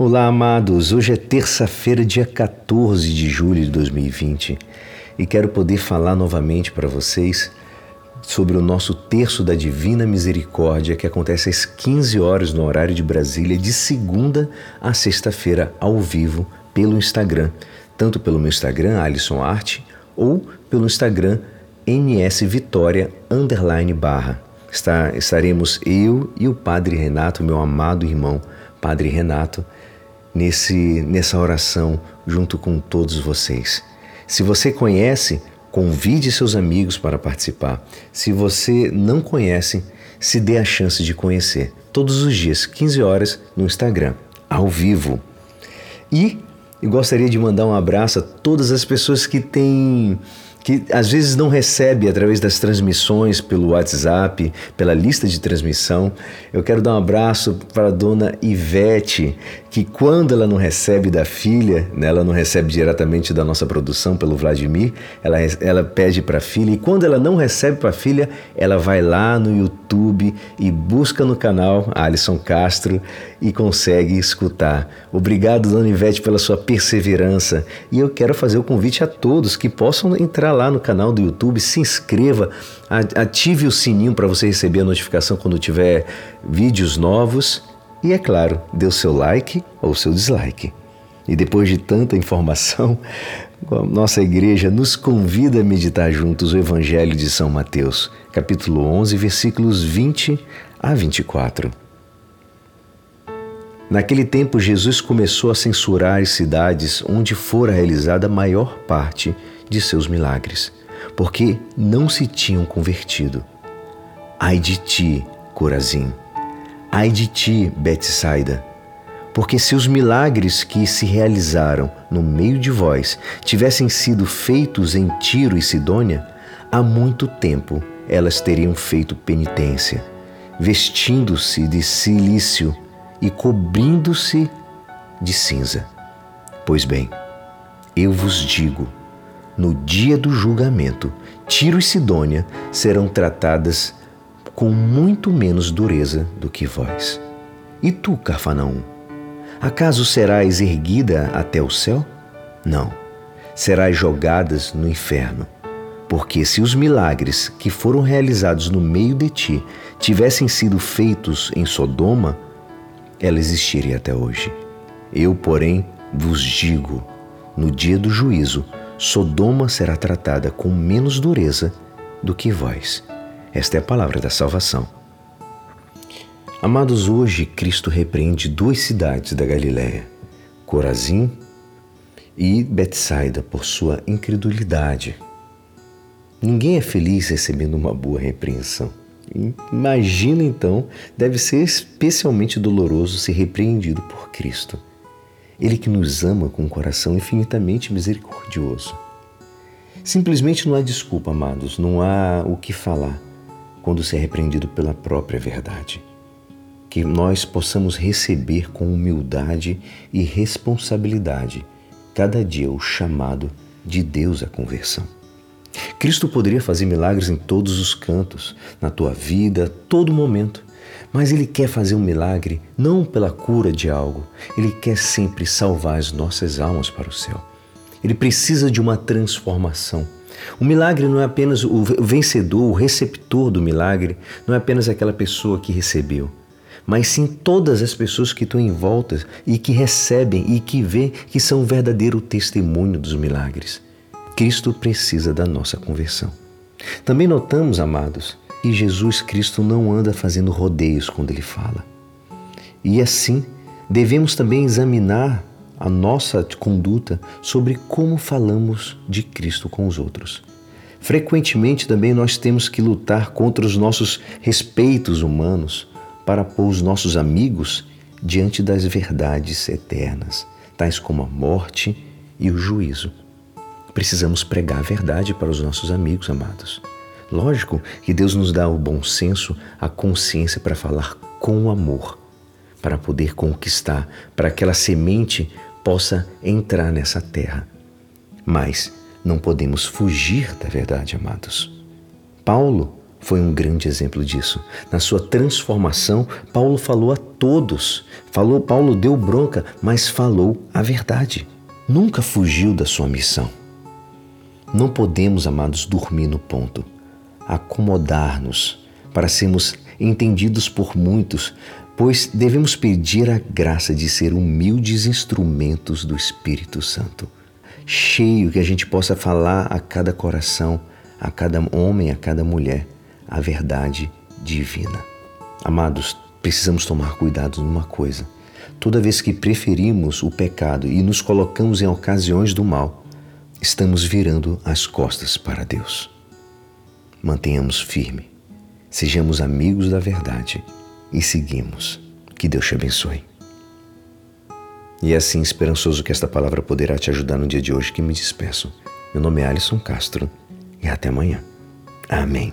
Olá, amados. Hoje é terça-feira, dia 14 de julho de 2020 e quero poder falar novamente para vocês sobre o nosso terço da Divina Misericórdia que acontece às 15 horas no horário de Brasília, de segunda a sexta-feira, ao vivo, pelo Instagram. Tanto pelo meu Instagram, Alisson Arte, ou pelo Instagram, NS Vitória, underline barra. Estaremos eu e o Padre Renato, meu amado irmão, Padre Renato, nesse, nessa oração junto com todos vocês. Se você conhece, convide seus amigos para participar. Se você não conhece, se dê a chance de conhecer. Todos os dias, 15 horas, no Instagram, ao vivo. E gostaria de mandar um abraço a todas as pessoas que têm que às vezes não recebe através das transmissões pelo WhatsApp, pela lista de transmissão. Eu quero dar um abraço para a dona Ivete, que quando ela não recebe da filha, né, ela não recebe diretamente da nossa produção pelo Vladimir, ela, ela pede para a filha, e quando ela não recebe para a filha, ela vai lá no YouTube e busca no canal Alisson Castro e consegue escutar. Obrigado, dona Ivete, pela sua perseverança. E eu quero fazer o convite a todos que possam entrar lá no canal do YouTube, se inscreva, ative o sininho para você receber a notificação quando tiver vídeos novos e, é claro, dê o seu like ou seu dislike. E depois de tanta informação, nossa igreja nos convida a meditar juntos o Evangelho de São Mateus, capítulo 11, versículos 20 a 24. Naquele tempo, Jesus começou a censurar as cidades onde fora realizada a maior parte de seus milagres, porque não se tinham convertido. Ai de ti, Corazim! Ai de ti, Betsaida! Porque se os milagres que se realizaram no meio de vós tivessem sido feitos em Tiro e Sidônia, há muito tempo elas teriam feito penitência, vestindo-se de silício e cobrindo-se de cinza. Pois bem, eu vos digo, no dia do julgamento, Tiro e Sidônia serão tratadas com muito menos dureza do que vós. E tu, Cafarnaum, acaso serás erguida até o céu? Não, serás jogadas no inferno. Porque se os milagres que foram realizados no meio de ti tivessem sido feitos em Sodoma, ela existiria até hoje. Eu, porém, vos digo: no dia do juízo, Sodoma será tratada com menos dureza do que vós. Esta é a palavra da salvação. Amados, hoje Cristo repreende duas cidades da Galiléia, Corazim e Betsaida, por sua incredulidade. Ninguém é feliz recebendo uma boa repreensão. Imagina então, deve ser especialmente doloroso ser repreendido por Cristo. Ele que nos ama com um coração infinitamente misericordioso. Simplesmente não há desculpa, amados, não há o que falar quando se é repreendido pela própria verdade. Que nós possamos receber com humildade e responsabilidade cada dia o chamado de Deus à conversão. Cristo poderia fazer milagres em todos os cantos, na tua vida, todo momento. Mas Ele quer fazer um milagre não pela cura de algo, Ele quer sempre salvar as nossas almas para o céu. Ele precisa de uma transformação. O milagre não é apenas o vencedor, o receptor do milagre, não é apenas aquela pessoa que recebeu, mas sim todas as pessoas que estão em volta e que recebem e que vê que são o verdadeiro testemunho dos milagres. Cristo precisa da nossa conversão. Também notamos, amados, que Jesus Cristo não anda fazendo rodeios quando ele fala. E assim, devemos também examinar a nossa conduta sobre como falamos de Cristo com os outros. Frequentemente também nós temos que lutar contra os nossos respeitos humanos para pôr os nossos amigos diante das verdades eternas, tais como a morte e o juízo precisamos pregar a verdade para os nossos amigos amados. Lógico que Deus nos dá o bom senso, a consciência para falar com amor, para poder conquistar, para que aquela semente possa entrar nessa terra. Mas não podemos fugir da verdade, amados. Paulo, foi um grande exemplo disso. Na sua transformação, Paulo falou a todos. Falou, Paulo deu bronca, mas falou a verdade. Nunca fugiu da sua missão. Não podemos, amados, dormir no ponto, acomodar-nos para sermos entendidos por muitos, pois devemos pedir a graça de ser humildes instrumentos do Espírito Santo, cheio que a gente possa falar a cada coração, a cada homem, a cada mulher a verdade divina. Amados, precisamos tomar cuidado numa coisa. Toda vez que preferimos o pecado e nos colocamos em ocasiões do mal, estamos virando as costas para Deus. Mantenhamos firme, sejamos amigos da verdade e seguimos. Que Deus te abençoe. E é assim, esperançoso que esta palavra poderá te ajudar no dia de hoje que me despeço. Meu nome é Alisson Castro e até amanhã. Amém.